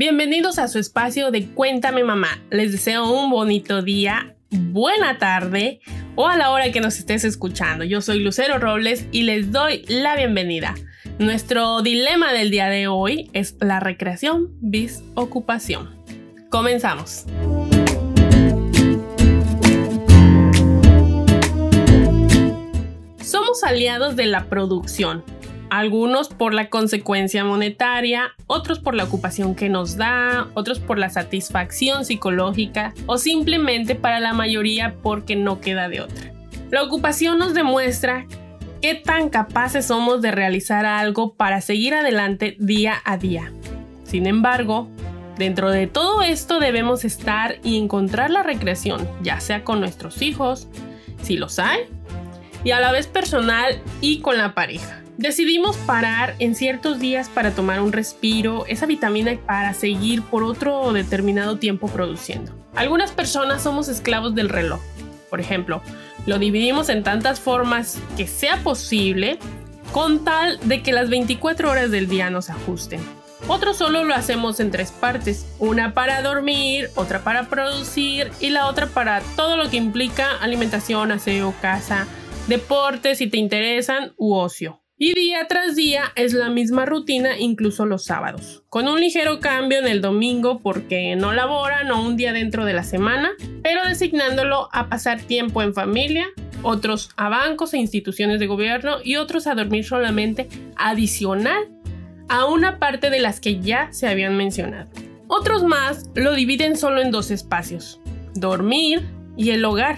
Bienvenidos a su espacio de Cuéntame Mamá. Les deseo un bonito día, buena tarde o a la hora que nos estés escuchando. Yo soy Lucero Robles y les doy la bienvenida. Nuestro dilema del día de hoy es la recreación bis ocupación. Comenzamos. Somos aliados de la producción, algunos por la consecuencia monetaria, otros por la ocupación que nos da, otros por la satisfacción psicológica o simplemente para la mayoría porque no queda de otra. La ocupación nos demuestra qué tan capaces somos de realizar algo para seguir adelante día a día. Sin embargo, dentro de todo esto debemos estar y encontrar la recreación, ya sea con nuestros hijos, si los hay, y a la vez personal y con la pareja. Decidimos parar en ciertos días para tomar un respiro, esa vitamina para seguir por otro determinado tiempo produciendo. Algunas personas somos esclavos del reloj. Por ejemplo, lo dividimos en tantas formas que sea posible con tal de que las 24 horas del día nos ajusten. Otros solo lo hacemos en tres partes, una para dormir, otra para producir y la otra para todo lo que implica alimentación, aseo, casa, deportes si te interesan u ocio. Y día tras día es la misma rutina incluso los sábados, con un ligero cambio en el domingo porque no laboran o un día dentro de la semana, pero designándolo a pasar tiempo en familia, otros a bancos e instituciones de gobierno y otros a dormir solamente adicional a una parte de las que ya se habían mencionado. Otros más lo dividen solo en dos espacios, dormir y el hogar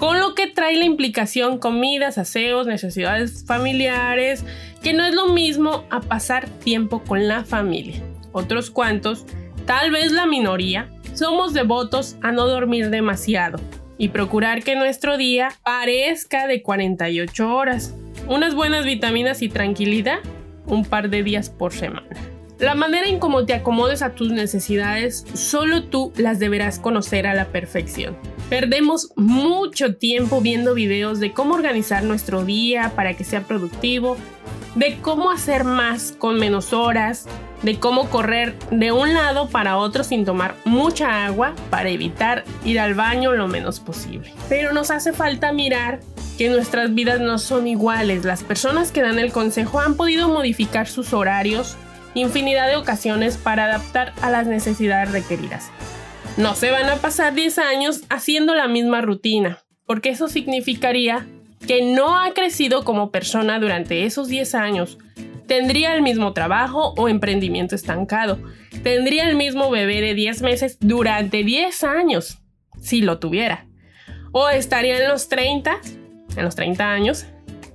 con lo que trae la implicación comidas, aseos, necesidades familiares, que no es lo mismo a pasar tiempo con la familia. Otros cuantos, tal vez la minoría, somos devotos a no dormir demasiado y procurar que nuestro día parezca de 48 horas. Unas buenas vitaminas y tranquilidad un par de días por semana. La manera en cómo te acomodes a tus necesidades, solo tú las deberás conocer a la perfección. Perdemos mucho tiempo viendo videos de cómo organizar nuestro día para que sea productivo, de cómo hacer más con menos horas, de cómo correr de un lado para otro sin tomar mucha agua para evitar ir al baño lo menos posible. Pero nos hace falta mirar que nuestras vidas no son iguales. Las personas que dan el consejo han podido modificar sus horarios, infinidad de ocasiones para adaptar a las necesidades requeridas. No se van a pasar 10 años haciendo la misma rutina, porque eso significaría que no ha crecido como persona durante esos 10 años. Tendría el mismo trabajo o emprendimiento estancado. Tendría el mismo bebé de 10 meses durante 10 años, si lo tuviera. O estaría en los 30, en los 30 años,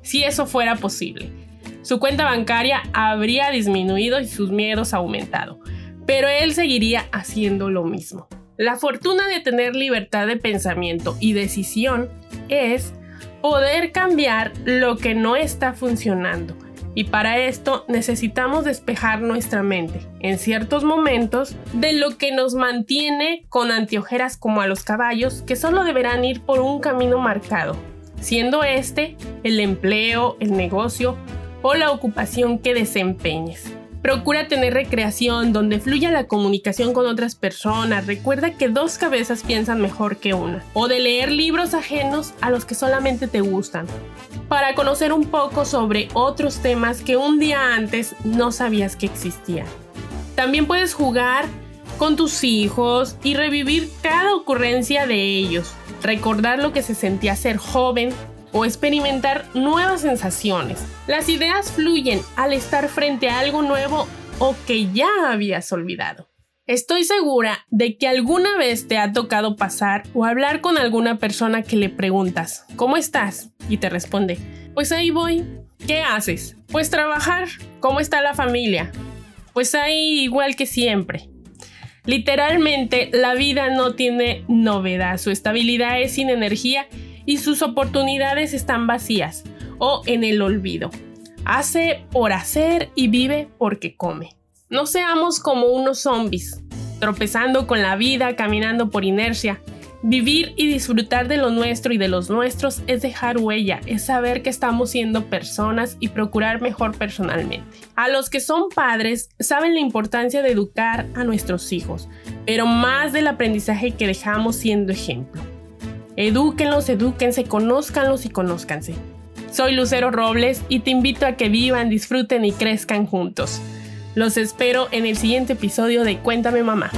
si eso fuera posible su cuenta bancaria habría disminuido y sus miedos aumentado, pero él seguiría haciendo lo mismo. La fortuna de tener libertad de pensamiento y decisión es poder cambiar lo que no está funcionando. Y para esto necesitamos despejar nuestra mente en ciertos momentos de lo que nos mantiene con anteojeras como a los caballos que solo deberán ir por un camino marcado, siendo este el empleo, el negocio o la ocupación que desempeñes. Procura tener recreación donde fluya la comunicación con otras personas. Recuerda que dos cabezas piensan mejor que una. O de leer libros ajenos a los que solamente te gustan. Para conocer un poco sobre otros temas que un día antes no sabías que existían. También puedes jugar con tus hijos y revivir cada ocurrencia de ellos. Recordar lo que se sentía ser joven o experimentar nuevas sensaciones. Las ideas fluyen al estar frente a algo nuevo o que ya habías olvidado. Estoy segura de que alguna vez te ha tocado pasar o hablar con alguna persona que le preguntas, ¿cómo estás? Y te responde, pues ahí voy. ¿Qué haces? Pues trabajar. ¿Cómo está la familia? Pues ahí igual que siempre. Literalmente, la vida no tiene novedad, su estabilidad es sin energía y sus oportunidades están vacías o en el olvido. Hace por hacer y vive porque come. No seamos como unos zombies, tropezando con la vida, caminando por inercia. Vivir y disfrutar de lo nuestro y de los nuestros es dejar huella, es saber que estamos siendo personas y procurar mejor personalmente. A los que son padres saben la importancia de educar a nuestros hijos, pero más del aprendizaje que dejamos siendo ejemplo. Edúquenlos, edúquense, conózcanlos y conózcanse. Soy Lucero Robles y te invito a que vivan, disfruten y crezcan juntos. Los espero en el siguiente episodio de Cuéntame Mamá.